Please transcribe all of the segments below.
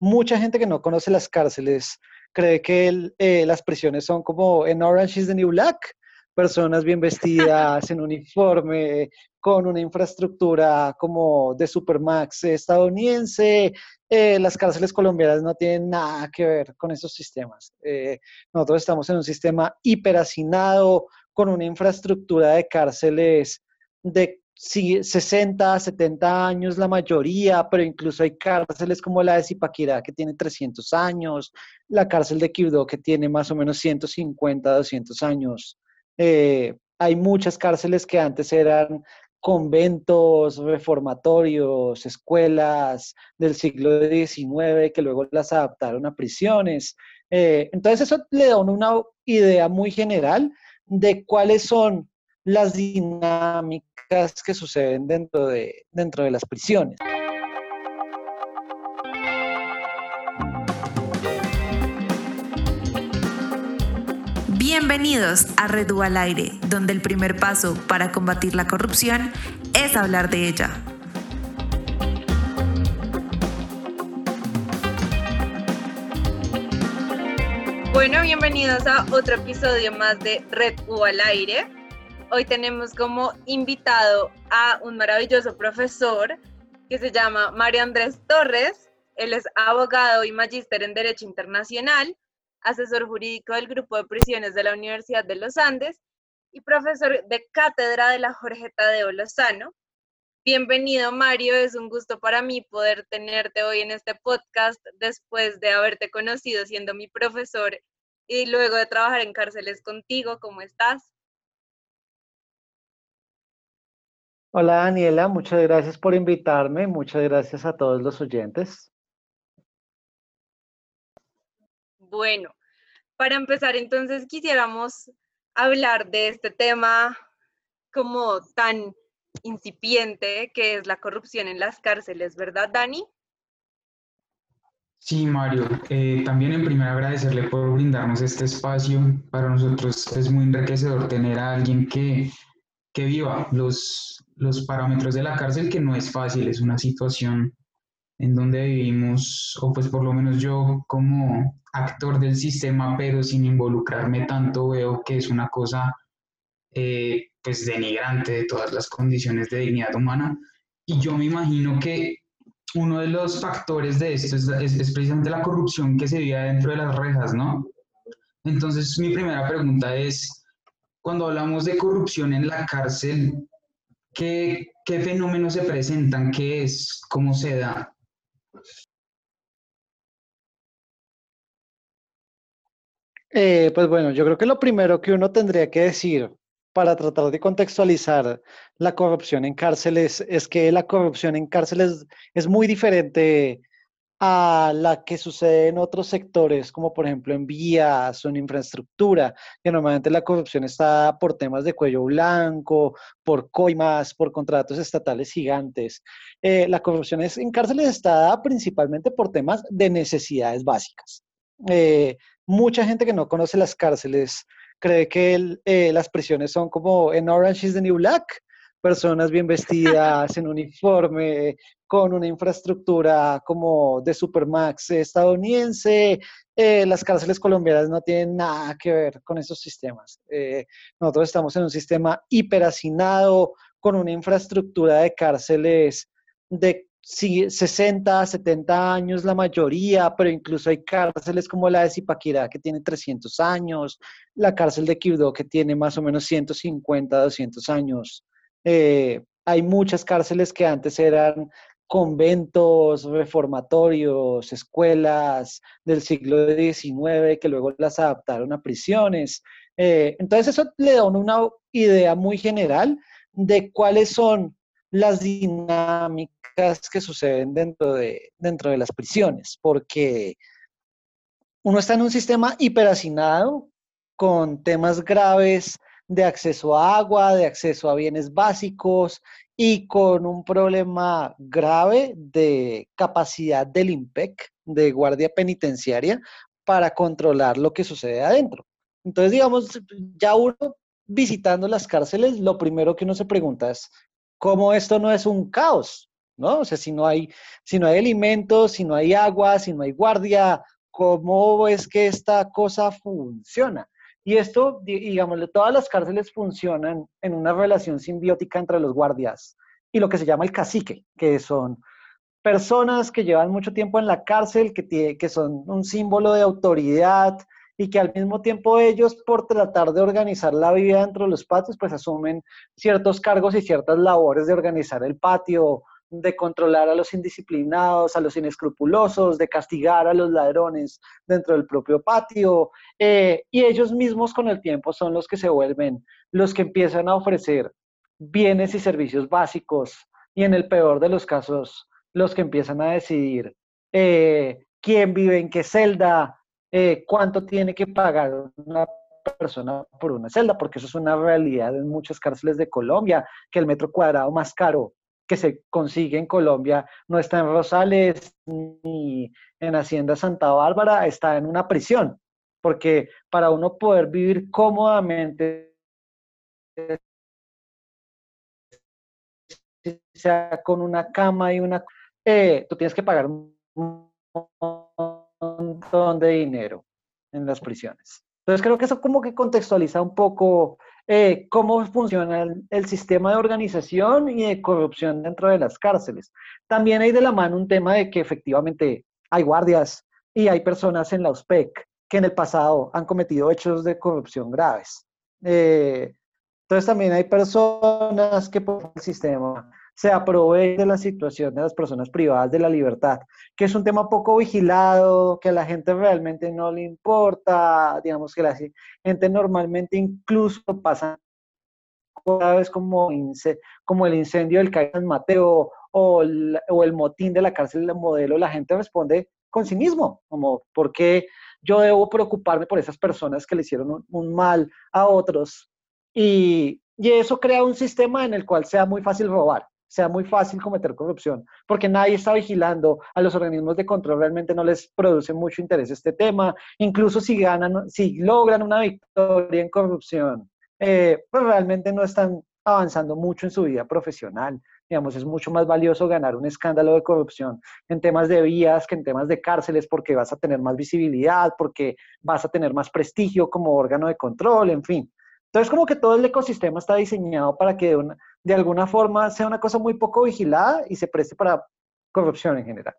mucha gente que no conoce las cárceles cree que eh, las prisiones son como en Orange is the New Black, personas bien vestidas, en uniforme, con una infraestructura como de Supermax estadounidense. Eh, las cárceles colombianas no tienen nada que ver con esos sistemas. Eh, nosotros estamos en un sistema hiperhacinado, con una infraestructura de cárceles de 60, 70 años la mayoría, pero incluso hay cárceles como la de Zipaquirá que tiene 300 años, la cárcel de Quibdó que tiene más o menos 150, 200 años. Eh, hay muchas cárceles que antes eran conventos, reformatorios, escuelas del siglo XIX que luego las adaptaron a prisiones. Eh, entonces eso le da una idea muy general de cuáles son las dinámicas que suceden dentro de, dentro de las prisiones. Bienvenidos a Redu al Aire, donde el primer paso para combatir la corrupción es hablar de ella. Bueno, bienvenidos a otro episodio más de Red U al Aire. Hoy tenemos como invitado a un maravilloso profesor que se llama Mario Andrés Torres. Él es abogado y magíster en Derecho Internacional, asesor jurídico del Grupo de Prisiones de la Universidad de los Andes y profesor de cátedra de la Jorge Tadeo Lozano. Bienvenido Mario, es un gusto para mí poder tenerte hoy en este podcast después de haberte conocido siendo mi profesor y luego de trabajar en cárceles contigo. ¿Cómo estás? Hola Daniela, muchas gracias por invitarme, muchas gracias a todos los oyentes. Bueno, para empezar entonces quisiéramos hablar de este tema como tan incipiente que es la corrupción en las cárceles, ¿verdad, Dani? Sí, Mario, eh, también en primer agradecerle por brindarnos este espacio. Para nosotros es muy enriquecedor tener a alguien que, que viva los, los parámetros de la cárcel, que no es fácil, es una situación en donde vivimos, o pues por lo menos yo como actor del sistema, pero sin involucrarme tanto, veo que es una cosa eh, pues denigrante de todas las condiciones de dignidad humana. Y yo me imagino que uno de los factores de esto es, es precisamente la corrupción que se vive dentro de las rejas, ¿no? Entonces mi primera pregunta es, cuando hablamos de corrupción en la cárcel, ¿Qué, fenómenos se presentan? ¿Qué es? ¿Cómo se da? Eh, pues bueno, yo creo que lo primero que uno tendría que decir para tratar de contextualizar la corrupción en cárceles es que la corrupción en cárceles es muy diferente a la que sucede en otros sectores, como por ejemplo en vías o en infraestructura, que normalmente la corrupción está por temas de cuello blanco, por coimas, por contratos estatales gigantes. Eh, la corrupción es, en cárceles está principalmente por temas de necesidades básicas. Eh, mucha gente que no conoce las cárceles cree que eh, las prisiones son como en Orange is the New Black, personas bien vestidas, en uniforme, con una infraestructura como de Supermax estadounidense. Eh, las cárceles colombianas no tienen nada que ver con esos sistemas. Eh, nosotros estamos en un sistema hiperhacinado, con una infraestructura de cárceles de 60, 70 años la mayoría, pero incluso hay cárceles como la de Zipaquirá que tiene 300 años, la cárcel de Quibdó que tiene más o menos 150, 200 años. Eh, hay muchas cárceles que antes eran conventos, reformatorios, escuelas del siglo XIX que luego las adaptaron a prisiones. Eh, entonces eso le da una idea muy general de cuáles son las dinámicas que suceden dentro de, dentro de las prisiones, porque uno está en un sistema hiperhacinado con temas graves de acceso a agua, de acceso a bienes básicos y con un problema grave de capacidad del IMPEC, de guardia penitenciaria, para controlar lo que sucede adentro. Entonces, digamos, ya uno visitando las cárceles, lo primero que uno se pregunta es, ¿cómo esto no es un caos? ¿no? O sea, si no hay, si no hay alimentos, si no hay agua, si no hay guardia, ¿cómo es que esta cosa funciona? Y esto, digámosle, todas las cárceles funcionan en una relación simbiótica entre los guardias y lo que se llama el cacique, que son personas que llevan mucho tiempo en la cárcel, que, que son un símbolo de autoridad y que al mismo tiempo ellos, por tratar de organizar la vida dentro de los patios, pues asumen ciertos cargos y ciertas labores de organizar el patio, de controlar a los indisciplinados, a los inescrupulosos, de castigar a los ladrones dentro del propio patio. Eh, y ellos mismos con el tiempo son los que se vuelven los que empiezan a ofrecer bienes y servicios básicos y en el peor de los casos los que empiezan a decidir eh, quién vive en qué celda, eh, cuánto tiene que pagar una persona por una celda, porque eso es una realidad en muchas cárceles de Colombia, que el metro cuadrado más caro que se consigue en Colombia no está en Rosales ni en Hacienda Santa Bárbara, está en una prisión, porque para uno poder vivir cómodamente, sea con una cama y una... Eh, tú tienes que pagar un montón de dinero en las prisiones. Entonces creo que eso como que contextualiza un poco eh, cómo funciona el, sistema de organización y de corrupción dentro de las cárceles. También hay de la mano un tema de que efectivamente hay guardias y hay personas en la USPEC que en el pasado han cometido hechos de corrupción graves. Eh, entonces también hay personas que por el sistema se aprovechan de la situación de las personas privadas de la libertad, que es un tema poco vigilado, que a la gente realmente no le importa, digamos que la gente normalmente incluso pasa cada vez como, el incendio del Cayo San Mateo o el, motín de la cárcel de modelo, la gente responde con cinismo, como, ¿por qué yo debo preocuparme por esas personas que le hicieron un mal a otros y, eso crea un sistema en el cual sea muy fácil robar, sea muy fácil cometer corrupción, porque nadie está vigilando a los organismos de control, realmente no les produce mucho interés este tema, incluso si ganan, si logran una victoria en corrupción, eh, pues realmente no están avanzando mucho en su vida profesional. Digamos, es mucho más valioso ganar un escándalo de corrupción en temas de vías que en temas de cárceles porque vas a tener más visibilidad, porque vas a tener más prestigio como órgano de control, en fin. Entonces, como que todo el ecosistema está diseñado para que de, alguna forma sea una cosa muy poco vigilada y se preste para corrupción en general.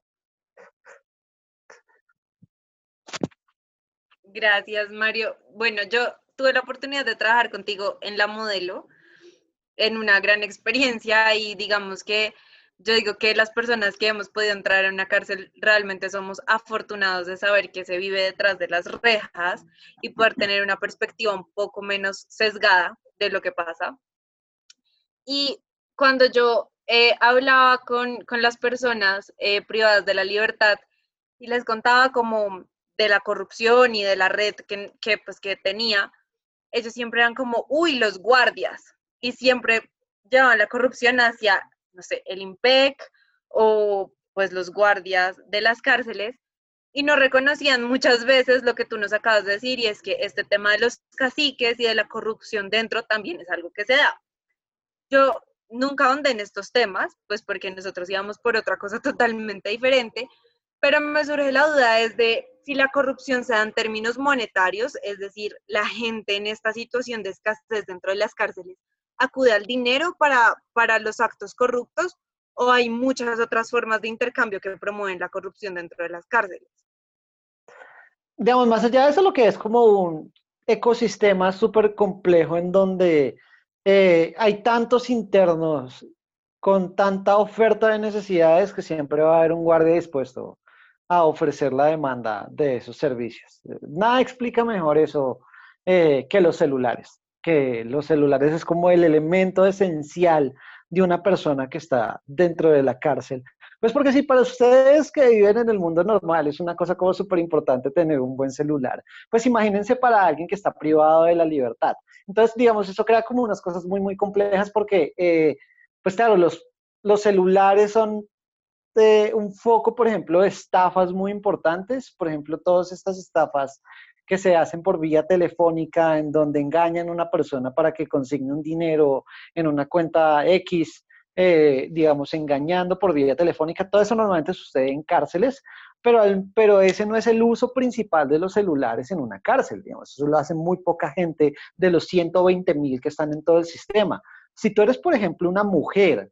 Gracias, Mario. Bueno, yo tuve la oportunidad de trabajar contigo en la modelo, en una gran experiencia y digamos que yo digo que las personas que hemos podido entrar en una cárcel realmente somos afortunados de saber que se vive detrás de las rejas y poder tener una perspectiva un poco menos sesgada de lo que pasa. Y cuando yo eh, hablaba con, las personas eh, privadas de la libertad y les contaba como de la corrupción y de la red que, que, pues, que tenía, ellos siempre eran como, uy, los guardias. Y siempre llevaban la corrupción hacia no sé, el IMPEC o pues los guardias de las cárceles y no reconocían muchas veces lo que tú nos acabas de decir y es que este tema de los caciques y de la corrupción dentro también es algo que se da. Yo nunca ahondé en estos temas, pues porque nosotros íbamos por otra cosa totalmente diferente, pero me surge la duda desde si la corrupción se da en términos monetarios, es decir, la gente en esta situación de escasez dentro de las cárceles acude al dinero para, para los actos corruptos o hay muchas otras formas de intercambio que promueven la corrupción dentro de las cárceles? Digamos, más allá de eso, lo que es como un ecosistema súper complejo en donde eh, hay tantos internos con tanta oferta de necesidades que siempre va a haber un guardia dispuesto a ofrecer la demanda de esos servicios. Nada explica mejor eso eh, que los celulares que los celulares es como el elemento esencial de una persona que está dentro de la cárcel. Pues porque si para ustedes que viven en el mundo normal es una cosa como súper importante tener un buen celular, pues imagínense para alguien que está privado de la libertad. Entonces, digamos, eso crea como unas cosas muy, muy complejas porque, eh, pues claro, los, los celulares son de un foco, por ejemplo, de estafas muy importantes. Por ejemplo, todas estas estafas que se hacen por vía telefónica, en donde engañan a una persona para que consigne un dinero en una cuenta X, eh, digamos, engañando por vía telefónica. Todo eso normalmente sucede en cárceles, pero, pero ese no es el uso principal de los celulares en una cárcel, digamos. Eso lo hace muy poca gente de los 120 mil que están en todo el sistema. Si tú eres, por ejemplo, una mujer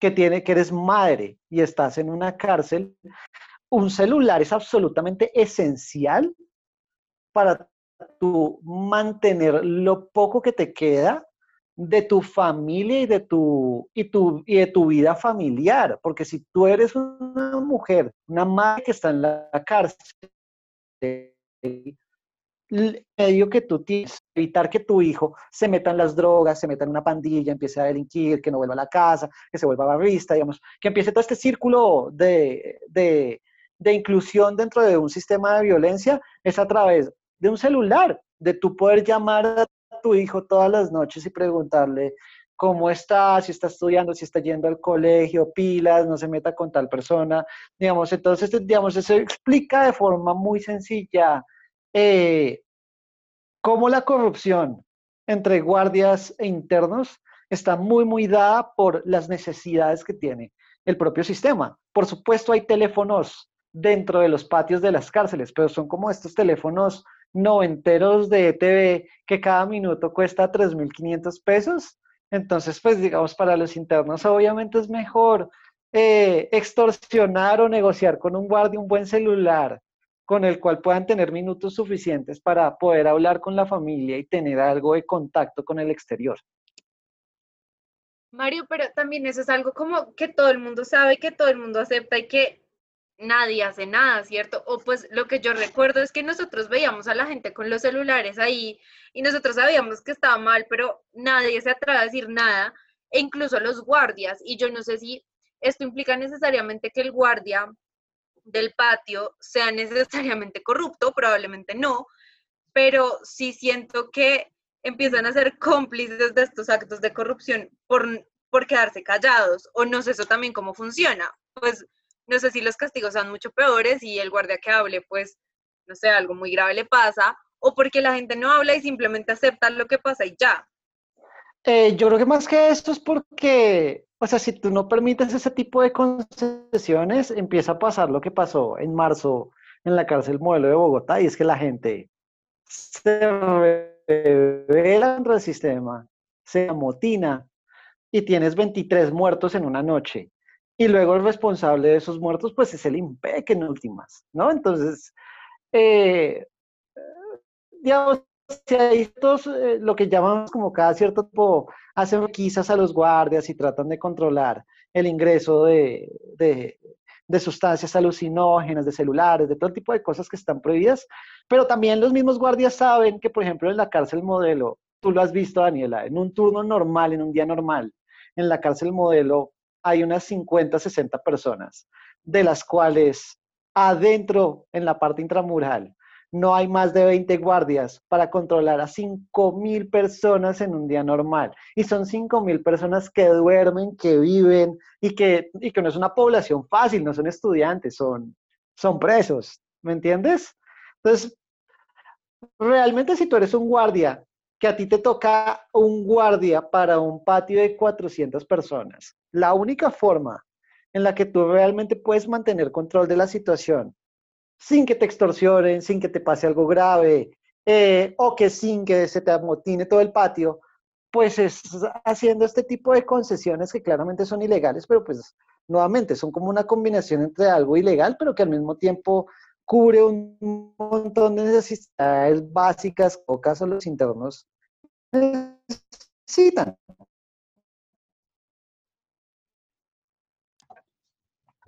que, tiene, que eres madre y estás en una cárcel, un celular es absolutamente esencial para tu mantener lo poco que te queda de tu familia y de tu, y, tu, y de tu vida familiar. Porque si tú eres una mujer, una madre que está en la cárcel, el medio que tú tienes, evitar que tu hijo se meta en las drogas, se meta en una pandilla, empiece a delinquir, que no vuelva a la casa, que se vuelva barrista, digamos, que empiece todo este círculo de, de, de inclusión dentro de un sistema de violencia, es a través de un celular, de tu poder llamar a tu hijo todas las noches y preguntarle cómo está, si está estudiando, si está yendo al colegio, pilas, no se meta con tal persona, digamos, entonces, digamos, eso explica de forma muy sencilla eh, cómo la corrupción entre guardias e internos está muy, muy dada por las necesidades que tiene el propio sistema. Por supuesto, hay teléfonos dentro de los patios de las cárceles, pero son como estos teléfonos noventeros de ETV que cada minuto cuesta 3.500 pesos. Entonces, pues digamos, para los internos obviamente es mejor eh, extorsionar o negociar con un guardia un buen celular con el cual puedan tener minutos suficientes para poder hablar con la familia y tener algo de contacto con el exterior. Mario, pero también eso es algo como que todo el mundo sabe, que todo el mundo acepta y que nadie hace nada, ¿cierto? O pues lo que yo recuerdo es que nosotros veíamos a la gente con los celulares ahí y nosotros sabíamos que estaba mal, pero nadie se atreve a decir nada, e incluso los guardias, y yo no sé si esto implica necesariamente que el guardia del patio sea necesariamente corrupto, probablemente no, pero sí siento que empiezan a ser cómplices de estos actos de corrupción por, por quedarse callados, o no sé eso también cómo funciona, pues no sé si los castigos son mucho peores y el guardia que hable, pues, no sé, algo muy grave le pasa, o porque la gente no habla y simplemente acepta lo que pasa y ya. Eh, yo creo que más que esto es porque, o sea, si tú no permites ese tipo de concesiones, empieza a pasar lo que pasó en marzo en la cárcel modelo de Bogotá, y es que la gente se revela contra el sistema, se amotina, y tienes 23 muertos en una noche y luego el responsable de esos muertos, pues es el IMPEC en últimas, ¿no? Entonces, eh, digamos, si hay estos, eh, lo que llamamos como cada cierto tiempo, hacen requisas a los guardias y tratan de controlar el ingreso de, de, de, sustancias alucinógenas, de celulares, de todo tipo de cosas que están prohibidas, pero también los mismos guardias saben que, por ejemplo, en la cárcel modelo, tú lo has visto, Daniela, en un turno normal, en un día normal, en la cárcel modelo, hay unas 50, 60 personas, de las cuales adentro, en la parte intramural, no hay más de 20 guardias para controlar a 5.000 personas en un día normal. Y son 5.000 personas que duermen, que viven y que, y que no es una población fácil, no son estudiantes, son, son presos. ¿Me entiendes? Entonces, realmente si tú eres un guardia, que a ti te toca un guardia para un patio de 400 personas, la única forma en la que tú realmente puedes mantener control de la situación sin que te extorsionen, sin que te pase algo grave, eh, o que sin que se te amotine todo el patio, pues es haciendo este tipo de concesiones que claramente son ilegales, pero pues nuevamente son como una combinación entre algo ilegal, pero que al mismo tiempo cubre un montón de necesidades básicas o caso los internos necesitan.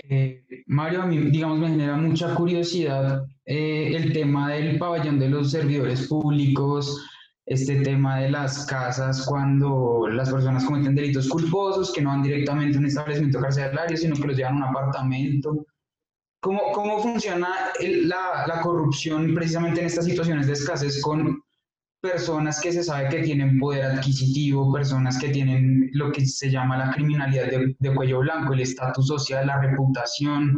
Eh, Mario, a mí, digamos, me genera mucha curiosidad eh, el tema del pabellón de los servidores públicos, este tema de las casas cuando las personas cometen delitos culposos, que no van directamente a un establecimiento carcelario, sino que los llevan a un apartamento. ¿Cómo, cómo funciona la, la corrupción precisamente en estas situaciones de escasez con personas que se sabe que tienen poder adquisitivo, personas que tienen lo que se llama la criminalidad de, cuello blanco, el estatus social, la reputación,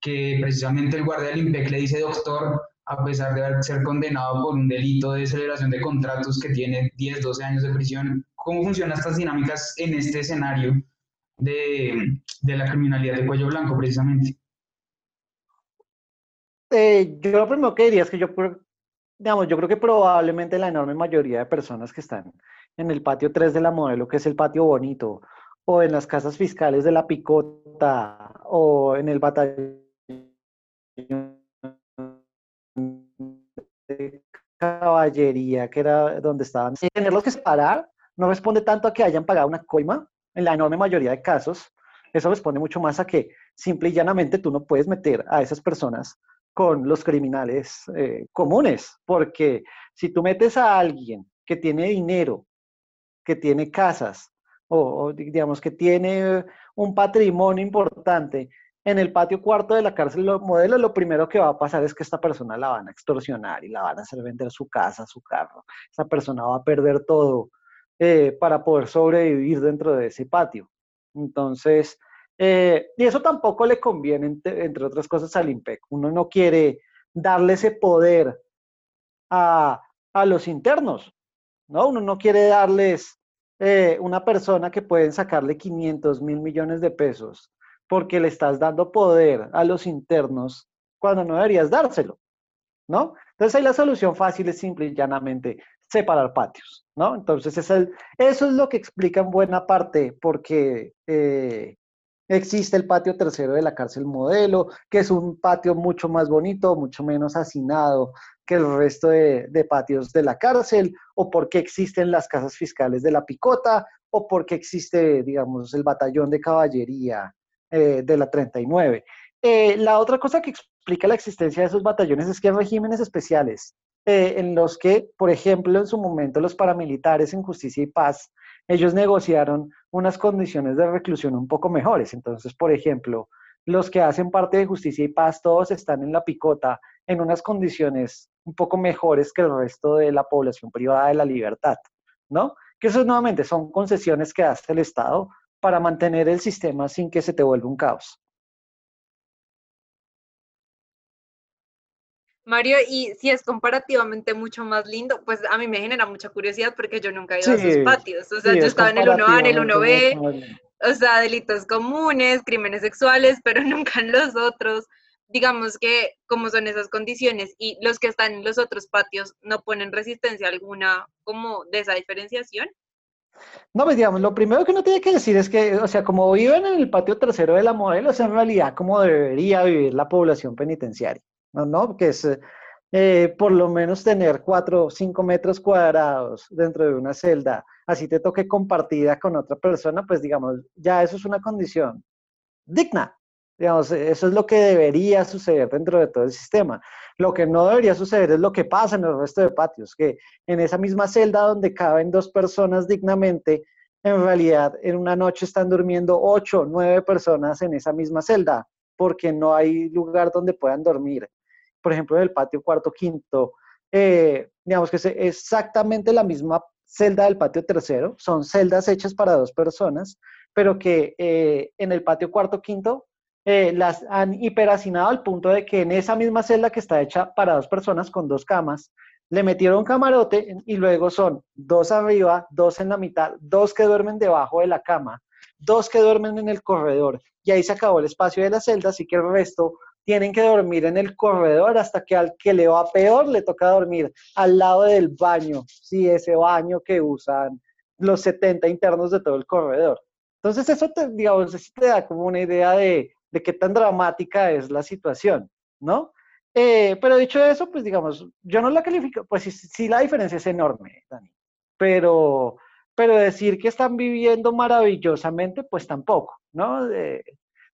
que precisamente el guardia del IMPEC le dice, doctor, a pesar de ser condenado por un delito de celebración de contratos que tiene 10, 12 años de prisión, ¿cómo funcionan estas dinámicas en este escenario de, la criminalidad de cuello blanco, precisamente? Eh, yo lo primero que diría es que yo, digamos, yo creo que probablemente la enorme mayoría de personas que están en el patio 3 de la modelo, que es el patio bonito, o en las casas fiscales de la picota, o en el batallón de caballería, que era donde estaban. Tenerlos que separar no responde tanto a que hayan pagado una coima, en la enorme mayoría de casos. Eso responde mucho más a que simple y llanamente tú no puedes meter a esas personas con los criminales eh, comunes, porque si tú metes a alguien que tiene dinero, que tiene casas, o, digamos que tiene un patrimonio importante en el patio cuarto de la cárcel modelo, lo primero que va a pasar es que esta persona la van a extorsionar y la van a hacer vender su casa, su carro. Esa persona va a perder todo eh, para poder sobrevivir dentro de ese patio. Entonces, eh, y eso tampoco le conviene, entre, otras cosas, al IMPEC. Uno no quiere darle ese poder a, a los internos, ¿no? Uno no quiere darles eh, una persona que pueden sacarle 500 mil millones de pesos porque le estás dando poder a los internos cuando no deberías dárselo, ¿no? Entonces ahí la solución fácil es simple y llanamente separar patios, ¿no? Entonces es el, eso es lo que explica en buena parte porque eh, existe el patio tercero de la cárcel modelo, que es un patio mucho más bonito, mucho menos hacinado que el resto de, patios de la cárcel, o porque existen las casas fiscales de la picota, o porque existe, digamos, el batallón de caballería eh, de la 39. Eh, la otra cosa que explica la existencia de esos batallones es que hay regímenes especiales eh, en los que, por ejemplo, en su momento los paramilitares en justicia y paz, ellos negociaron unas condiciones de reclusión un poco mejores. Entonces, por ejemplo, los que hacen parte de justicia y paz, todos están en la picota en unas condiciones un poco mejores que el resto de la población privada de la libertad, ¿no? Que eso nuevamente son concesiones que hace el Estado para mantener el sistema sin que se te vuelva un caos. Mario, y si es comparativamente mucho más lindo, pues a mí me genera mucha curiosidad porque yo nunca he ido a sus patios. O sea, yo estaba en el 1A, en el 1B, o sea, delitos comunes, crímenes sexuales, pero nunca en los otros. Digamos que como son esas condiciones y los que están en los otros patios no ponen resistencia alguna como de esa diferenciación. No, pues digamos, lo primero que uno tiene que decir es que, o sea, como viven en el patio trasero de la modelo, es en realidad como debería vivir la población penitenciaria. ¿No? Que es eh, por lo menos tener cuatro o cinco metros cuadrados dentro de una celda, así te toque compartida con otra persona, pues digamos, ya eso es una condición digna. Digamos, eso es lo que debería suceder dentro de todo el sistema. Lo que no debería suceder es lo que pasa en el resto de patios, que en esa misma celda donde caben dos personas dignamente, en realidad en una noche están durmiendo ocho, nueve personas en esa misma celda, porque no hay lugar donde puedan dormir por ejemplo, en el patio cuarto, quinto, eh, digamos que es exactamente la misma celda del patio tercero, son celdas hechas para dos personas, pero que eh, en el patio cuarto, quinto, eh, las han hiperacinado al punto de que en esa misma celda que está hecha para dos personas con dos camas, le metieron camarote y luego son dos arriba, dos en la mitad, dos que duermen debajo de la cama, dos que duermen en el corredor y ahí se acabó el espacio de la celda, así que el resto tienen que dormir en el corredor hasta que al que le va peor le toca dormir al lado del baño, sí, ese baño que usan los 70 internos de todo el corredor. Entonces eso te, digamos, te da como una idea de, de qué tan dramática es la situación, ¿no? Eh, pero dicho eso, pues digamos, yo no la califico, pues sí, la diferencia es enorme, Dani, pero, pero decir que están viviendo maravillosamente, pues tampoco, ¿no?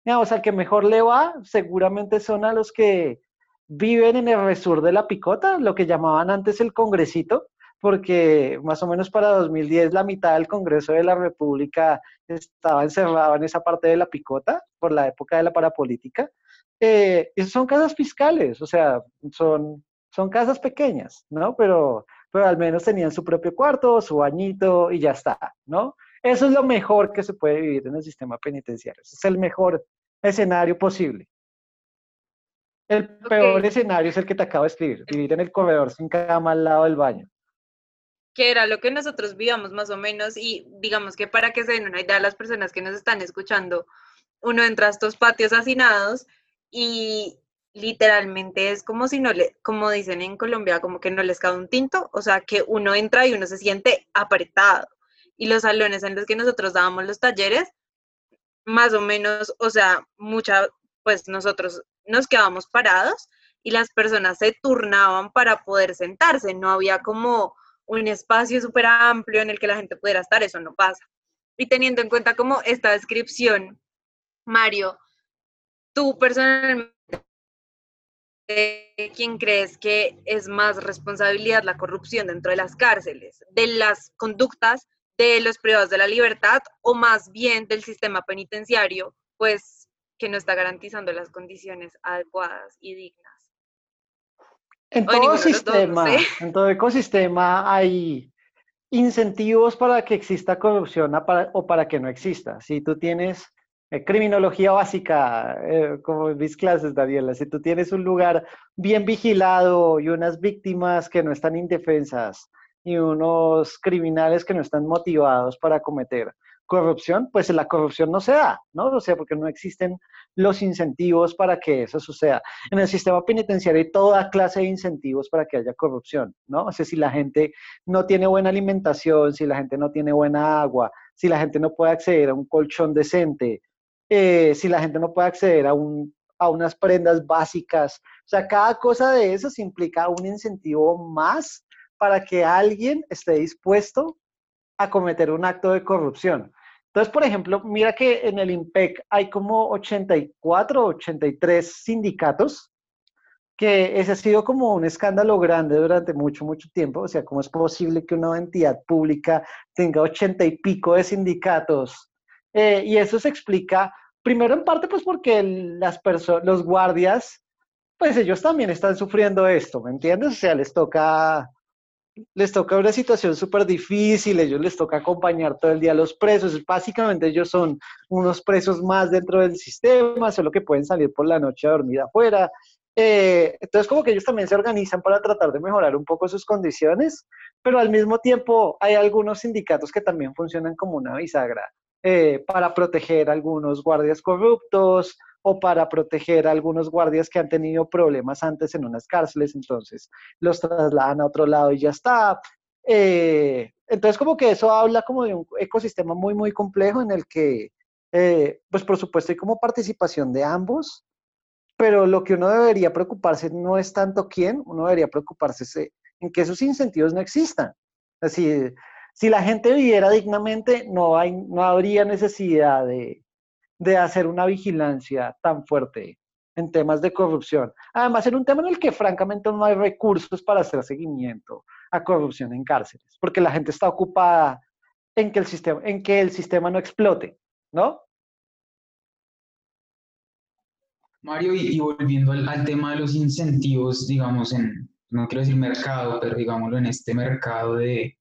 Digamos, al que mejor le va, seguramente son a los que viven en el resur de la picota, lo que llamaban antes el congresito, porque más o menos para 2010 la mitad del Congreso de la República estaba encerrado en esa parte de la picota por la época de la parapolítica. Eh, son casas fiscales, o sea, son, son casas pequeñas, ¿no? Pero, pero al menos tenían su propio cuarto, su bañito y ya está, ¿no? Eso es lo mejor que se puede vivir en el sistema penitenciario. Es el mejor escenario posible. El peor escenario es el que te acabo de escribir, vivir en el corredor sin cama al lado del baño. que era lo que nosotros vivíamos más o menos y digamos que para que se den una idea a las personas que nos están escuchando, uno entra a estos patios hacinados y literalmente es como si no le, como dicen en Colombia, como que no les cae un tinto, o sea, que uno entra y uno se siente apretado. Y los salones en los que nosotros dábamos los talleres, más o menos, o sea, mucha, pues nosotros nos quedábamos parados y las personas se turnaban para poder sentarse, no había como un espacio súper amplio en el que la gente pudiera estar, eso no pasa. Y teniendo en cuenta como esta descripción, Mario, tú personalmente, ¿quién crees que es más responsabilidad la corrupción dentro de las cárceles, de las conductas de los privados de la libertad o más bien del sistema penitenciario, pues que no está garantizando las condiciones adecuadas y dignas? En todo sistema, en todo ecosistema hay incentivos para que exista corrupción o para que no exista. Si tú tienes eh, criminología básica, eh, como en mis clases, Daniela, si tú tienes un lugar bien vigilado y unas víctimas que no están indefensas y unos criminales que no están motivados para cometer corrupción, pues la corrupción no se da, ¿no? O sea, porque no existen los incentivos para que eso suceda. En el sistema penitenciario hay toda clase de incentivos para que haya corrupción, ¿no? O sea, si la gente no tiene buena alimentación, si la gente no tiene buena agua, si la gente no puede acceder a un colchón decente, eh, si la gente no puede acceder a, un, a unas prendas básicas, o sea, cada cosa de eso implica un incentivo más para que alguien esté dispuesto a cometer un acto de corrupción. Entonces, por ejemplo, mira que en el IMPEC hay como 84, 83 sindicatos, que ese ha sido como un escándalo grande durante mucho, mucho tiempo. O sea, ¿cómo es posible que una entidad pública tenga 80 y pico de sindicatos? Eh, y eso se explica, primero en parte, pues porque las los guardias, pues ellos también están sufriendo esto, ¿me entiendes? O sea, les toca les toca una situación súper difícil, ellos les toca acompañar todo el día a los presos, básicamente ellos son unos presos más dentro del sistema, solo que pueden salir por la noche a dormir afuera. Eh, entonces como que ellos también se organizan para tratar de mejorar un poco sus condiciones, pero al mismo tiempo hay algunos sindicatos que también funcionan como una bisagra eh, para proteger a algunos guardias corruptos, o para proteger a algunos guardias que han tenido problemas antes en unas cárceles, entonces los trasladan a otro lado y ya está. Eh, entonces como que eso habla como de un ecosistema muy, muy complejo en el que, eh, pues por supuesto hay como participación de ambos, pero lo que uno debería preocuparse no es tanto quién, uno debería preocuparse en que esos incentivos no existan. Así, si la gente viviera dignamente, no, hay, no habría necesidad de, de hacer una vigilancia tan fuerte en temas de corrupción. Además, en un tema en el que francamente no hay recursos para hacer seguimiento a corrupción en cárceles, porque la gente está ocupada en que el sistema, en que el sistema no explote, ¿no? Mario, y, volviendo al, al, tema de los incentivos, digamos, en, no quiero decir mercado, pero digámoslo en este mercado de,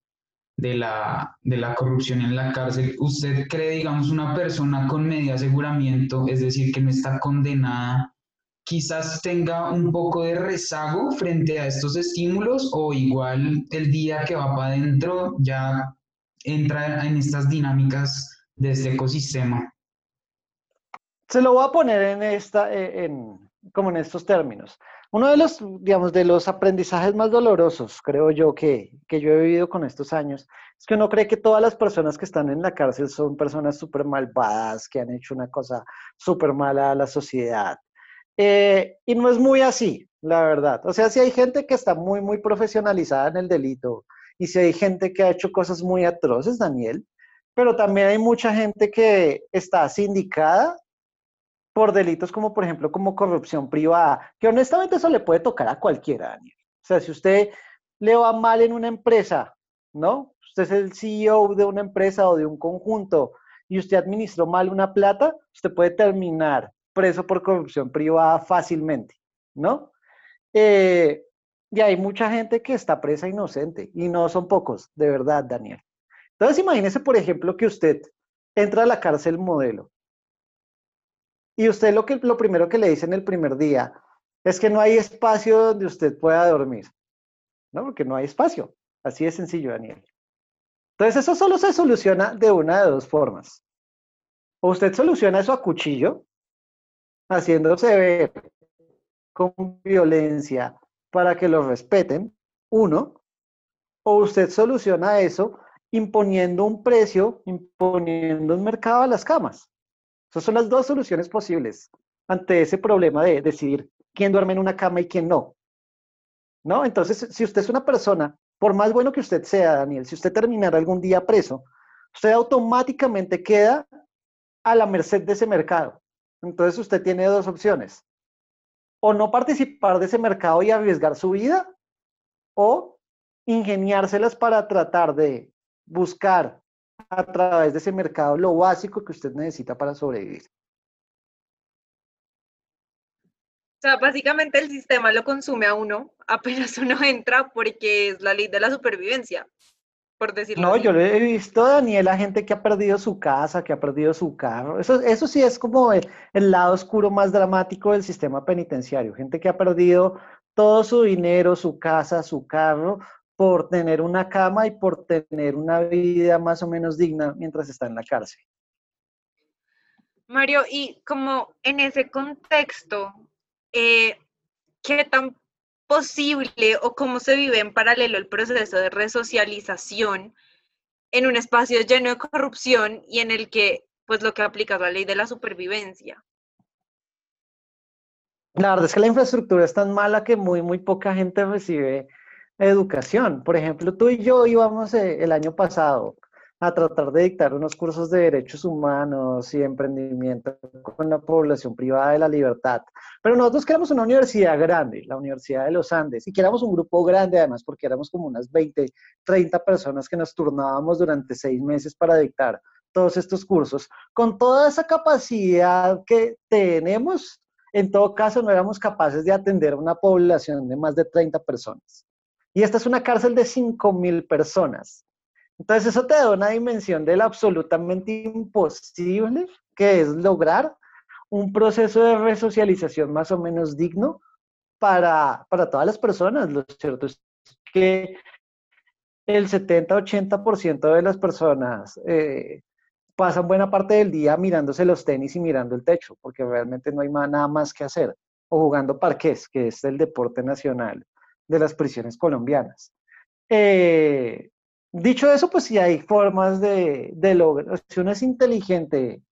de la, de la corrupción en la cárcel, ¿usted cree, digamos, una persona con medio aseguramiento, es decir, que no está condenada, quizás tenga un poco de rezago frente a estos estímulos o igual el día que va para adentro ya entra en estas dinámicas de este ecosistema? Se lo voy a poner en esta, eh, en, como en estos términos. Uno de los, digamos, de los aprendizajes más dolorosos, creo yo, que, que yo he vivido con estos años, es que uno cree que todas las personas que están en la cárcel son personas súper malvadas, que han hecho una cosa súper mala a la sociedad. Eh, y no es muy así, la verdad. O sea, si hay gente que está muy, muy profesionalizada en el delito y si hay gente que ha hecho cosas muy atroces, Daniel, pero también hay mucha gente que está sindicada por delitos como, por ejemplo, como corrupción privada, que honestamente eso le puede tocar a cualquiera, Daniel. O sea, si usted le va mal en una empresa, ¿no? Usted es el CEO de una empresa o de un conjunto y usted administró mal una plata, usted puede terminar preso por corrupción privada fácilmente, ¿no? Eh, y hay mucha gente que está presa inocente y no son pocos, de verdad, Daniel. Entonces imagínese, por ejemplo, que usted entra a la cárcel modelo y usted lo, que, lo primero que le dice en el primer día es que no hay espacio donde usted pueda dormir, ¿no? Porque no hay espacio. Así de sencillo, Daniel. Entonces eso solo se soluciona de una de dos formas. O usted soluciona eso a cuchillo, haciéndose ver con violencia para que lo respeten, uno, o usted soluciona eso imponiendo un precio, imponiendo un mercado a las camas. Esas son las dos soluciones posibles ante ese problema de decidir quién duerme en una cama y quién no. ¿No? Entonces, si usted es una persona, por más bueno que usted sea, Daniel, si usted terminara algún día preso, usted automáticamente queda a la merced de ese mercado. Entonces usted tiene dos opciones. O no participar de ese mercado y arriesgar su vida, o ingeniárselas para tratar de buscar a través de ese mercado lo básico que usted necesita para sobrevivir. O sea, básicamente el sistema lo consume a uno apenas uno entra porque es la ley de la supervivencia, por decirlo No, yo he visto, Daniela, gente que ha perdido su casa, que ha perdido su carro. Eso, eso sí es como el, el lado oscuro más dramático del sistema penitenciario. Gente que ha perdido todo su dinero, su casa, su carro, por tener una cama y por tener una vida más o menos digna mientras está en la cárcel. Mario, y como en ese contexto, eh, ¿qué tan posible o cómo se vive en paralelo el proceso de resocialización en un espacio lleno de corrupción y en el que, pues, lo que aplica la ley de la supervivencia? La verdad es que la infraestructura es tan mala que muy, muy poca gente recibe educación. Por ejemplo, tú y yo íbamos eh, el año pasado a tratar de dictar unos cursos de derechos humanos y emprendimiento con la población privada de la libertad. Pero nosotros queremos una universidad grande, la Universidad de los Andes, y queramos un grupo grande además, porque éramos como unas 20, 30 personas que nos turnábamos durante seis meses para dictar todos estos cursos. Con toda esa capacidad que tenemos, en todo caso no éramos capaces de atender a una población de más de 30 personas. Y esta es una cárcel de 5.000 personas. Entonces eso te da una dimensión de lo absolutamente imposible que es lograr un proceso de resocialización más o menos digno para, todas las personas. Lo cierto es que el 70-80% de las personas eh, pasan buena parte del día mirándose los tenis y mirando el techo, porque realmente no hay nada más que hacer, o jugando parqués, que es el deporte nacional de las prisiones colombianas. Eh, Dicho eso, pues sí hay formas de, de lograr. Si uno es inteligente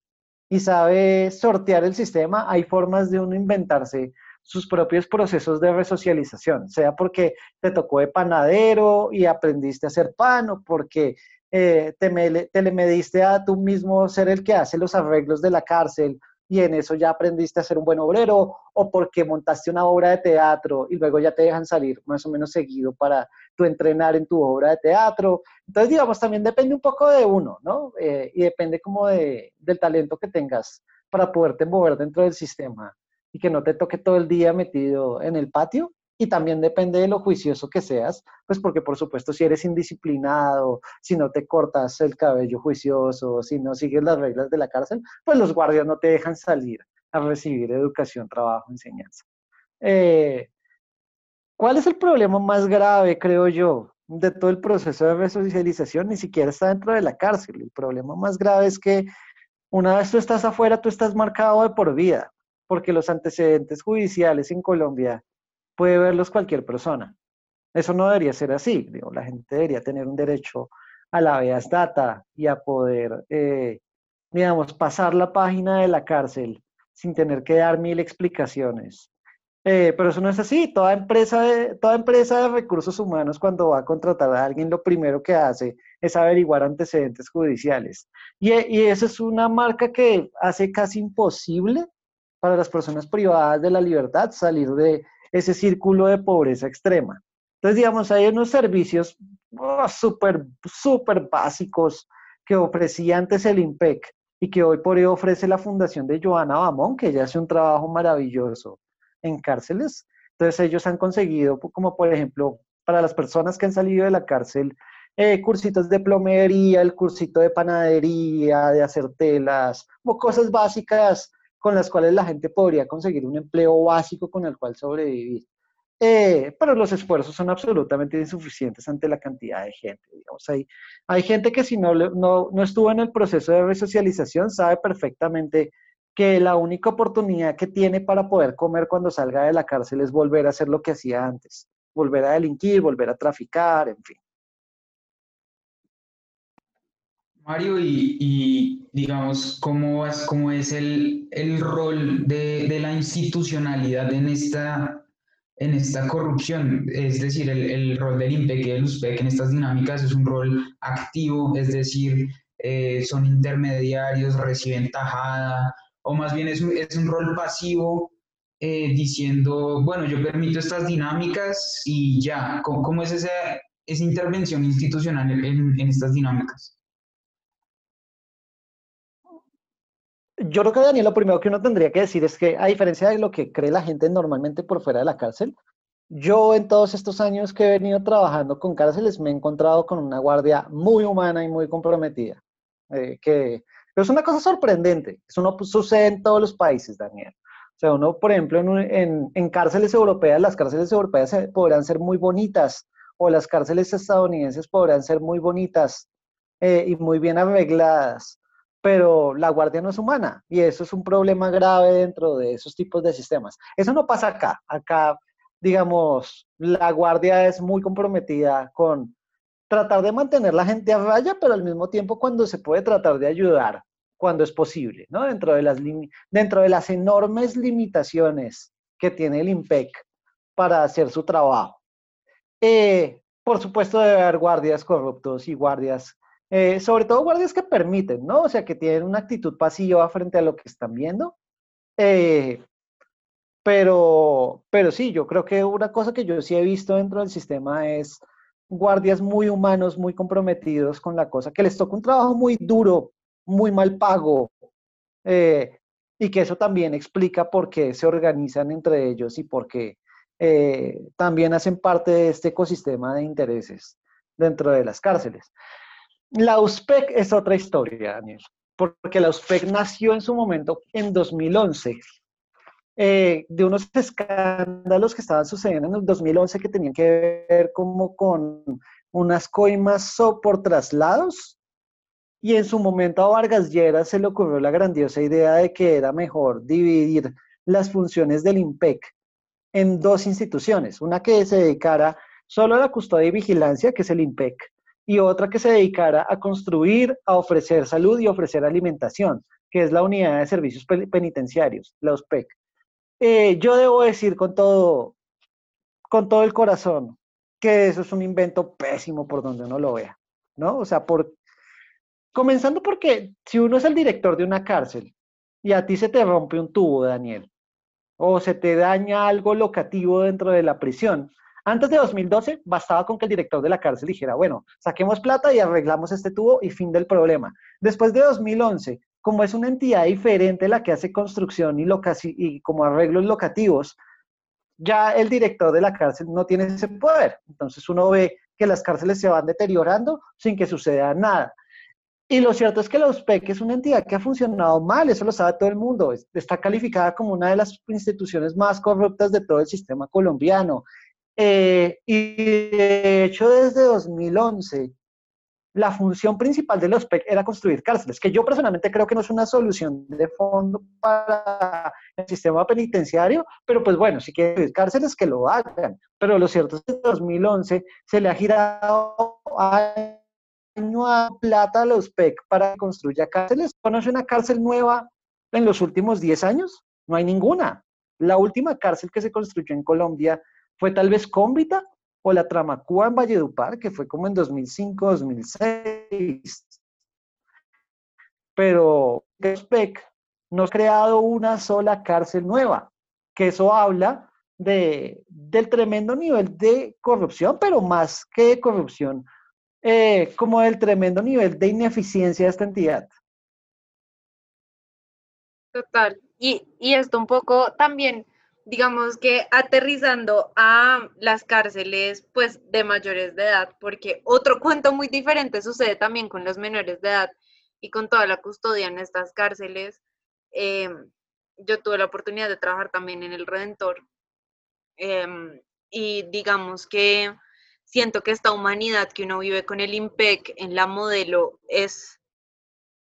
y sabe sortear el sistema, hay formas de uno inventarse sus propios procesos de resocialización, sea porque te tocó de panadero y aprendiste a hacer pan o porque eh, te, te le mediste a tú mismo ser el que hace los arreglos de la cárcel y en eso ya aprendiste a ser un buen obrero o porque montaste una obra de teatro y luego ya te dejan salir más o menos seguido para tu entrenar en tu obra de teatro. Entonces, digamos, también depende un poco de uno, ¿no? Eh, y depende como de, del talento que tengas para poderte mover dentro del sistema y que no te toque todo el día metido en el patio y también depende de lo juicioso que seas, pues porque por supuesto si eres indisciplinado, si no te cortas el cabello juicioso, si no sigues las reglas de la cárcel, pues los guardias no te dejan salir a recibir educación, trabajo, enseñanza. Eh, ¿Cuál es el problema más grave, creo yo, de todo el proceso de resocialización? Ni siquiera está dentro de la cárcel. El problema más grave es que una vez tú estás afuera, tú estás marcado de por vida, porque los antecedentes judiciales en Colombia puede verlos cualquier persona. Eso no debería ser así. La gente debería tener un derecho a la veas data y a poder, eh, digamos, pasar la página de la cárcel sin tener que dar mil explicaciones. Eh, pero eso no es así. Toda empresa, de, toda empresa de recursos humanos cuando va a contratar a alguien, lo primero que hace es averiguar antecedentes judiciales. Y, y eso es una marca que hace casi imposible para las personas privadas de la libertad salir de ese círculo de pobreza extrema. Entonces, digamos, hay unos servicios oh, súper, súper básicos que ofrecía antes el IMPEC y que hoy por hoy ofrece la fundación de Joana Bamón, que ella hace un trabajo maravilloso en cárceles. Entonces, ellos han conseguido, como por ejemplo, para las personas que han salido de la cárcel, eh, cursitos de plomería, el cursito de panadería, de hacer telas, como cosas básicas con las cuales la gente podría conseguir un empleo básico con el cual sobrevivir. eh, pero los esfuerzos son absolutamente insuficientes ante la cantidad de gente. Digamos. Hay, hay gente que si no, no, no estuvo en el proceso de resocialización sabe perfectamente que la única oportunidad que tiene para poder comer cuando salga de la cárcel es volver a hacer lo que hacía antes, volver a delinquir, volver a traficar, en fin. Mario, y, digamos, ¿cómo es, cómo es el, el rol de, de, la institucionalidad en esta, en esta corrupción? Es decir, el, el rol del INPEC y del USPEC en estas dinámicas es un rol activo, es decir, eh, son intermediarios, reciben tajada, o más bien es un, es un rol pasivo eh, diciendo, bueno, yo permito estas dinámicas y ya, ¿cómo, cómo es esa, esa intervención institucional en, en estas dinámicas? Yo creo que, Daniel, lo primero que uno tendría que decir es que, a diferencia de lo que cree la gente normalmente por fuera de la cárcel, yo en todos estos años que he venido trabajando con cárceles me he encontrado con una guardia muy humana y muy comprometida, eh, que es una cosa sorprendente. Eso no sucede en todos los países, Daniel. O sea, uno, por ejemplo, en, en, cárceles europeas, las cárceles europeas podrán ser muy bonitas, o las cárceles estadounidenses podrán ser muy bonitas eh, y muy bien arregladas, pero la guardia no es humana y eso es un problema grave dentro de esos tipos de sistemas. Eso no pasa acá. Acá, digamos, la guardia es muy comprometida con tratar de mantener la gente a raya, pero al mismo tiempo cuando se puede tratar de ayudar, cuando es posible, ¿no? Dentro de las, dentro de las enormes limitaciones que tiene el IMPEC para hacer su trabajo. Eh, por supuesto, debe haber guardias corruptos y guardias eh, sobre todo guardias que permiten, ¿no? O sea, que tienen una actitud pasiva frente a lo que están viendo. Eh, pero, pero sí, yo creo que una cosa que yo sí he visto dentro del sistema es guardias muy humanos, muy comprometidos con la cosa, que les toca un trabajo muy duro, muy mal pago, eh, y que eso también explica por qué se organizan entre ellos y por qué también hacen parte de este ecosistema de intereses dentro de las cárceles. La USPEC es otra historia, Daniel, porque la USPEC nació en su momento en 2011, eh, de unos escándalos que estaban sucediendo en el 2011 que tenían que ver como con unas coimas por traslados, y en su momento a Vargas Lleras se le ocurrió la grandiosa idea de que era mejor dividir las funciones del IMPEC en dos instituciones, una que se dedicara solo a la custodia y vigilancia, que es el IMPEC, y otra que se dedicara a construir, a ofrecer salud y ofrecer alimentación, que es la Unidad de Servicios Penitenciarios, la USPEC. Eh, yo debo decir con todo, con todo el corazón que eso es un invento pésimo por donde uno lo vea, ¿no? O sea, por, comenzando porque si uno es el director de una cárcel y a ti se te rompe un tubo, Daniel, o se te daña algo locativo dentro de la prisión, antes de 2012 bastaba con que el director de la cárcel dijera, bueno, saquemos plata y arreglamos este tubo y fin del problema. Después de 2011, como es una entidad diferente la que hace construcción y, y como arreglos locativos, ya el director de la cárcel no tiene ese poder. Entonces uno ve que las cárceles se van deteriorando sin que suceda nada. Y lo cierto es que la USPEC es una entidad que ha funcionado mal, eso lo sabe todo el mundo. Está calificada como una de las instituciones más corruptas de todo el sistema colombiano. Eh, y de hecho, desde 2011, la función principal de los PEC era construir cárceles, que yo personalmente creo que no es una solución de fondo para el sistema penitenciario, pero pues bueno, si quieren construir cárceles, que lo hagan. Pero lo cierto es que en 2011 se le ha girado año a plata a los PEC para que construya cárceles. ¿Conoce una cárcel nueva en los últimos 10 años? No hay ninguna. La última cárcel que se construyó en Colombia fue tal vez Cómbita o la Tramacúa en Valledupar, que fue como en 2005, 2006. Pero PEC no ha creado una sola cárcel nueva, que eso habla de, del tremendo nivel de corrupción, pero más que de corrupción, eh, como del tremendo nivel de ineficiencia de esta entidad. Total. Y, y esto un poco también digamos que aterrizando a las cárceles pues de mayores de edad, porque otro cuento muy diferente sucede también con los menores de edad y con toda la custodia en estas cárceles. Em, yo tuve la oportunidad de trabajar también en el Redentor em, y digamos que siento que esta humanidad que uno vive con el IMPEC en la modelo es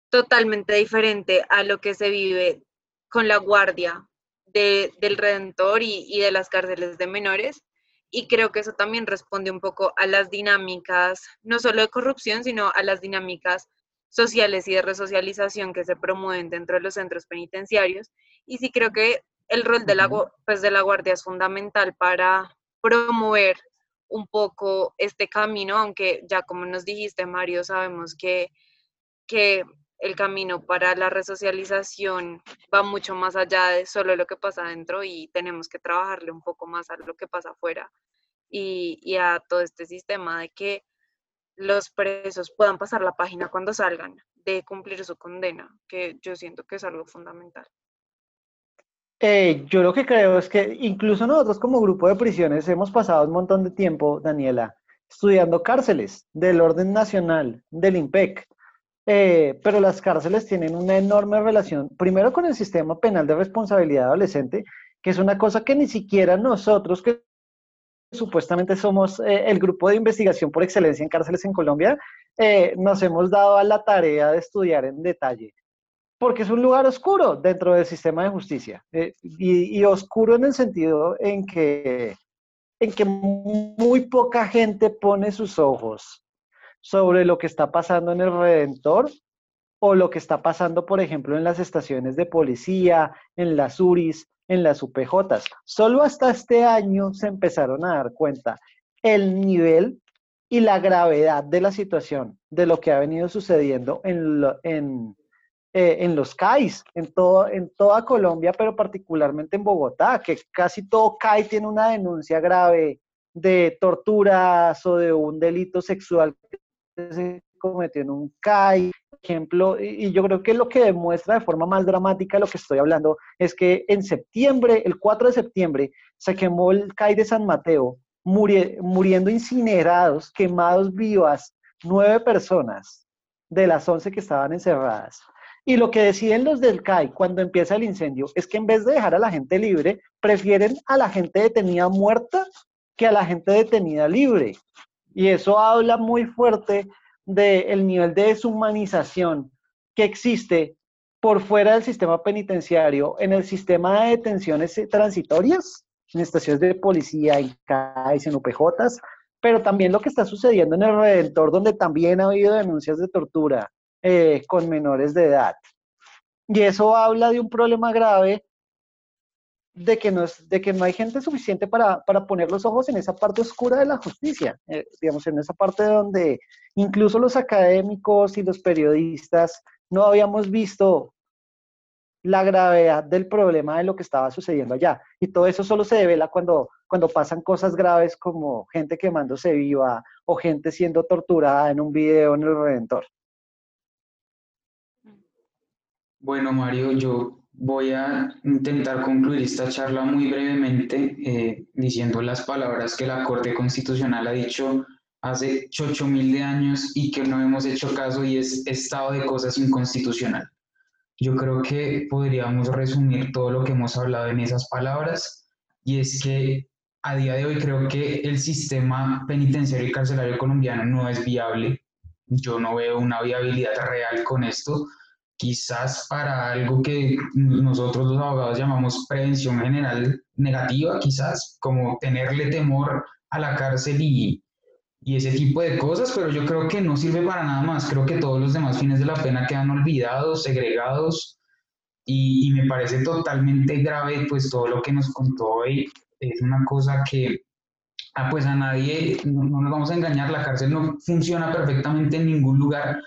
totalmente diferente a lo que se vive con la guardia del Redentor y, de las cárceles de menores. Y creo que eso también responde un poco a las dinámicas, no solo de corrupción, sino a las dinámicas sociales y de resocialización que se promueven dentro de los centros penitenciarios. Y sí creo que el rol de la, pues de la guardia es fundamental para promover un poco este camino, aunque ya como nos dijiste, Mario, sabemos que, que el camino para la resocialización va mucho más allá de solo lo que pasa adentro y tenemos que trabajarle un poco más a lo que pasa afuera y, a todo este sistema de que los presos puedan pasar la página cuando salgan de cumplir su condena, que yo siento que es algo fundamental. Eh, yo lo que creo es que incluso nosotros como grupo de prisiones hemos pasado un montón de tiempo, Daniela, estudiando cárceles del orden nacional, del IMPEC, eh, pero las cárceles tienen una enorme relación, primero con el sistema penal de responsabilidad adolescente, que es una cosa que ni siquiera nosotros, que supuestamente somos eh, el grupo de investigación por excelencia en cárceles en Colombia, eh, nos hemos dado a la tarea de estudiar en detalle, porque es un lugar oscuro dentro del sistema de justicia, y, y, oscuro en el sentido en que, en que muy poca gente pone sus ojos sobre lo que está pasando en el Redentor o lo que está pasando, por ejemplo, en las estaciones de policía, en las URIs, en las UPJs. Solo hasta este año se empezaron a dar cuenta el nivel y la gravedad de la situación, de lo que ha venido sucediendo en, en, eh, en los CAIs, en, todo, en toda Colombia, pero particularmente en Bogotá, que casi todo CAI tiene una denuncia grave de torturas o de un delito sexual se cometió en un CAI, ejemplo, y yo creo que lo que demuestra de forma más dramática lo que estoy hablando es que en septiembre, el 4 de septiembre, se quemó el CAI de San Mateo, muriendo incinerados, quemados vivas, nueve personas de las once que estaban encerradas. Y lo que deciden los del CAI cuando empieza el incendio es que en vez de dejar a la gente libre, prefieren a la gente detenida muerta que a la gente detenida libre. Y eso habla muy fuerte del nivel de deshumanización que existe por fuera del sistema penitenciario, en el sistema de detenciones transitorias, en estaciones de policía, en CAIS, en UPJs, pero también lo que está sucediendo en el Redentor, donde también ha habido denuncias de tortura eh, con menores de edad. Y eso habla de un problema grave de que no, es, de que no hay gente suficiente para, poner los ojos en esa parte oscura de la justicia, eh, digamos, en esa parte donde incluso los académicos y los periodistas no habíamos visto la gravedad del problema de lo que estaba sucediendo allá. Y todo eso solo se devela cuando, cuando pasan cosas graves como gente quemándose viva o gente siendo torturada en un video en el Redentor. Bueno, Mario, yo Voy a intentar concluir esta charla muy brevemente eh, diciendo las palabras que la Corte Constitucional ha dicho hace 8.000 de años y que no hemos hecho caso y es estado de cosas inconstitucional. Yo creo que podríamos resumir todo lo que hemos hablado en esas palabras y es que a día de hoy creo que el sistema penitenciario y carcelario colombiano no es viable. Yo no veo una viabilidad real con esto quizás para algo que nosotros los abogados llamamos prevención general negativa, quizás, como tenerle temor a la cárcel y, y ese tipo de cosas, pero yo creo que no sirve para nada más. Creo que todos los demás fines de la pena quedan olvidados, segregados, y, y me parece totalmente grave, pues todo lo que nos contó hoy es una cosa que, ah, pues a nadie, no, no nos vamos a engañar, la cárcel no funciona perfectamente en ningún lugar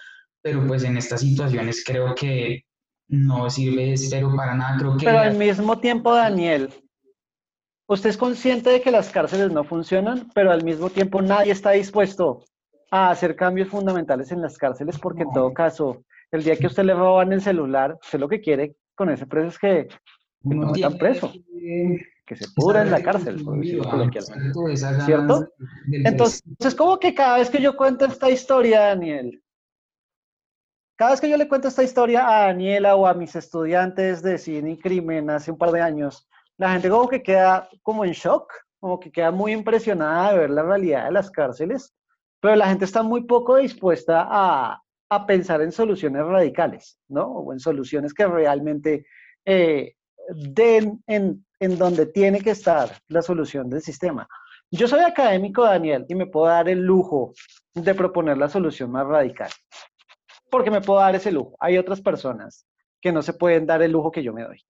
pero pues en estas situaciones creo que no sirve, pero para nada, creo que... Pero al mismo tiempo, Daniel, usted es consciente de que las cárceles no funcionan, pero al mismo tiempo nadie está dispuesto a hacer cambios fundamentales en las cárceles, porque en todo caso, el día que usted le roban el celular, usted lo que quiere con ese preso es que no metan preso, que se pudra en la cárcel, por decirlo coloquialmente. ¿Cierto? Entonces, es como que cada vez que yo cuento esta historia, Daniel, cada vez que yo le cuento esta historia a Daniela o a mis estudiantes de cine y crimen hace un par de años, la gente como que queda como en shock, como que queda muy impresionada de ver la realidad de las cárceles, pero la gente está muy poco dispuesta a, a pensar en soluciones radicales, ¿no? O en soluciones que realmente eh, den en, en donde tiene que estar la solución del sistema. Yo soy académico, Daniel, y me puedo dar el lujo de proponer la solución más radical, porque me puedo dar ese lujo. Hay otras personas que no se pueden dar el lujo que yo me doy.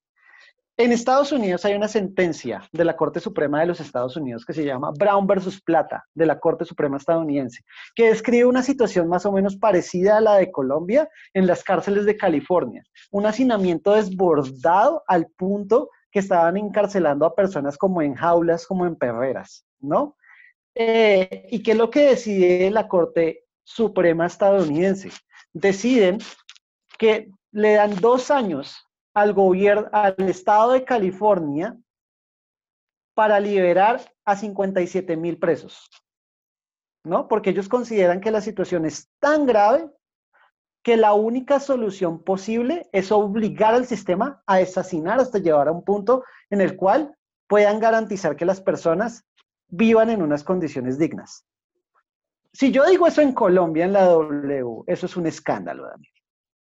En Estados Unidos hay una sentencia de la Corte Suprema de los Estados Unidos que se llama Brown versus Plata, de la Corte Suprema estadounidense, que describe una situación más o menos parecida a la de Colombia en las cárceles de California. Un hacinamiento desbordado al punto que estaban encarcelando a personas como en jaulas, como en perreras, ¿no? Eh, ¿Y qué es lo que decide la Corte Suprema estadounidense? Deciden que le dan dos años al gobierno, al estado de California para liberar a 57 mil presos, ¿no? Porque ellos consideran que la situación es tan grave que la única solución posible es obligar al sistema a asesinar hasta llevar a un punto en el cual puedan garantizar que las personas vivan en unas condiciones dignas. Si yo digo eso en Colombia, en la W, eso es un escándalo, Daniel,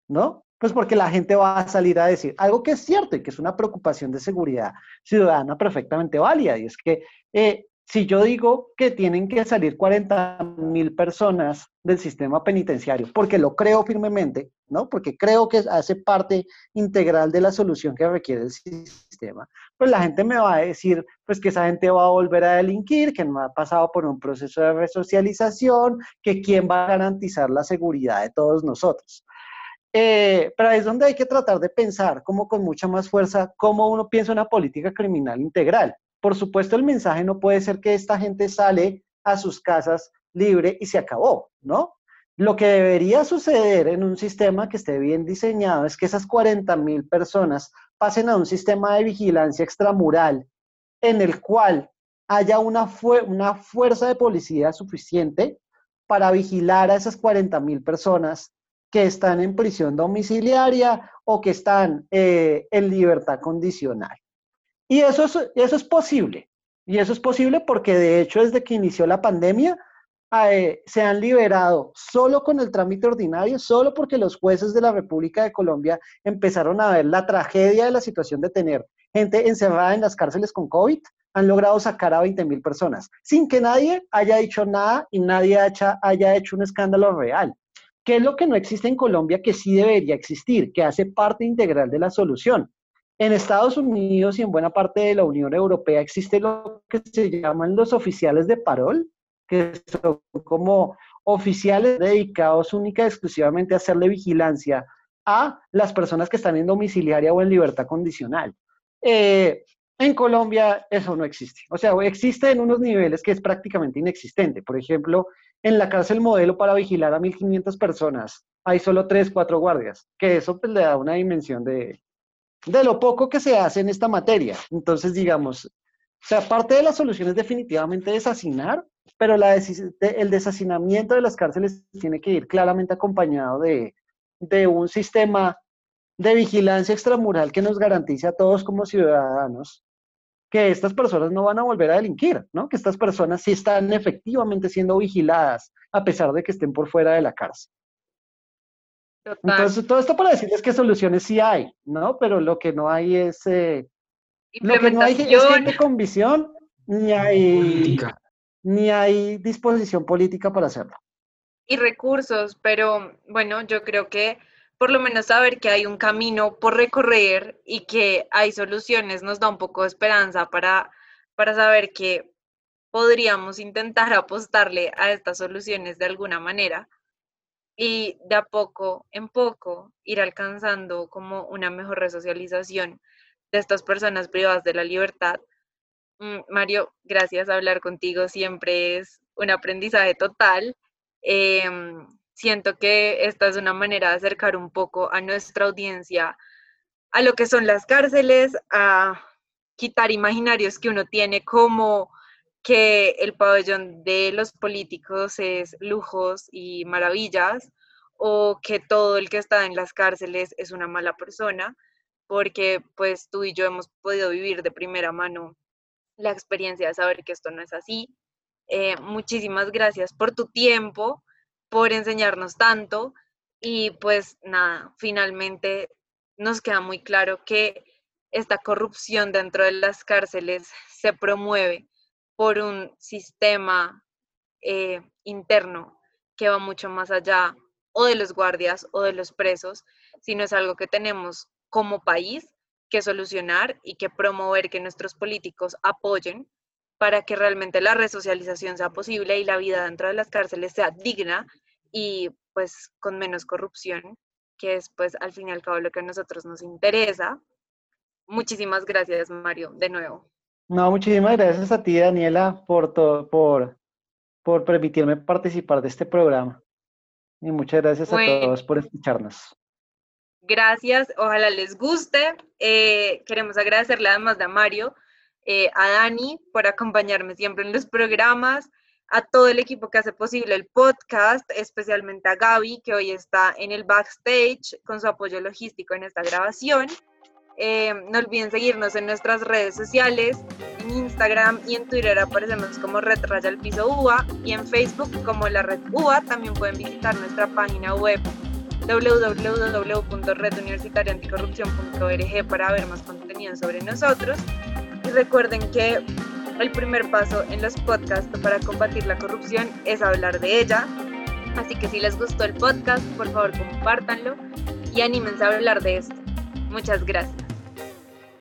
¿no? Pues porque la gente va a salir a decir algo que es cierto y que es una preocupación de seguridad ciudadana perfectamente válida. Y es que eh, si yo digo que tienen que salir 40 mil personas del sistema penitenciario, porque lo creo firmemente, ¿no? Porque creo que hace parte integral de la solución que requiere el sistema, pues la gente me va a decir, pues que esa gente va a volver a delinquir, que no ha pasado por un proceso de resocialización, que quién va a garantizar la seguridad de todos nosotros. Eh, pero es donde hay que tratar de pensar, como con mucha más fuerza, cómo uno piensa una política criminal integral. Por supuesto, el mensaje no puede ser que esta gente sale a sus casas libre y se acabó, ¿no? Lo que debería suceder en un sistema que esté bien diseñado es que esas 40 mil personas pasen a un sistema de vigilancia extramural en el cual haya una, una fuerza de policía suficiente para vigilar a esas 40 mil personas que están en prisión domiciliaria o que están eh, en libertad condicional. Y eso es, eso es posible. Y eso es posible porque de hecho desde que inició la pandemia eh, se han liberado solo con el trámite ordinario, solo porque los jueces de la República de Colombia empezaron a ver la tragedia de la situación de tener gente encerrada en las cárceles con COVID, han logrado sacar a 20 mil personas, sin que nadie haya dicho nada y nadie haya, haya hecho un escándalo real. ¿Qué es lo que no existe en Colombia que sí debería existir, que hace parte integral de la solución? En Estados Unidos y en buena parte de la Unión Europea existe lo que se llaman los oficiales de parol, que son como oficiales dedicados única y exclusivamente a hacerle vigilancia a las personas que están en domiciliaria o en libertad condicional. Eh, en Colombia eso no existe. O sea, existe en unos niveles que es prácticamente inexistente. Por ejemplo, en la cárcel modelo para vigilar a 1.500 personas hay solo 3, 4 guardias, que eso pues, le da una dimensión de, de lo poco que se hace en esta materia. Entonces, digamos, o sea, parte de la solución es definitivamente desasinar, pero la el desasinamiento de las cárceles tiene que ir claramente acompañado de, de un sistema de vigilancia extramural que nos garantice a todos como ciudadanos que estas personas no van a volver a delinquir, ¿no? Que estas personas sí están efectivamente siendo vigiladas a pesar de que estén por fuera de la cárcel. Entonces, todo esto para decirles que soluciones sí hay, ¿no? Pero lo que no hay es... Eh, lo que no hay es gente con visión, ni hay, ni hay disposición política para hacerlo. Y recursos, pero bueno, yo creo que por lo menos saber que hay un camino por recorrer y que hay soluciones nos da un poco de esperanza para, para saber que podríamos intentar apostarle a estas soluciones de alguna manera y de a poco en poco ir alcanzando como una mejor resocialización de estas personas privadas de la libertad. Mm, Mario, gracias a hablar contigo siempre es un aprendizaje total. Em, siento que esta es una manera de acercar un poco a nuestra audiencia a lo que son las cárceles, a quitar imaginarios que uno tiene como que el pabellón de los políticos es lujos y maravillas o que todo el que está en las cárceles es una mala persona, porque pues tú y yo hemos podido vivir de primera mano la experiencia de saber que esto no es así. Eh, muchísimas gracias por tu tiempo, por enseñarnos tanto y pues nada, finalmente nos queda muy claro que esta corrupción dentro de las cárceles se promueve por un sistema eh, interno que va mucho más allá o de los guardias o de los presos, sino es algo que tenemos como país que solucionar y que promover que nuestros políticos apoyen para que realmente la resocialización sea posible y la vida dentro de las cárceles sea digna y pues con menos corrupción, que es pues al fin y al cabo lo que a nosotros nos interesa. Muchísimas gracias, Mario, de nuevo. No, muchísimas gracias a ti, Daniela, por, todo, por, por permitirme participar de este programa. Y muchas gracias a todos por escucharnos. Gracias, ojalá les guste. Eh, queremos agradecerle además a Mario, eh, a Dani por acompañarme siempre en los programas, a todo el equipo que hace posible el podcast, especialmente a Gaby, que hoy está en el backstage con su apoyo logístico en esta grabación. Eh, no olviden seguirnos en nuestras redes sociales, en Instagram y en Twitter aparecemos como Red Raya el Piso UA y en Facebook como la Red UA. También pueden visitar nuestra página web www.reduniversitariaanticorrupción.org para ver más contenido sobre nosotros. Y recuerden que el primer paso en los podcasts para combatir la corrupción es hablar de ella. Así que si les gustó el podcast, por favor compártanlo y anímense a hablar de esto. Muchas gracias.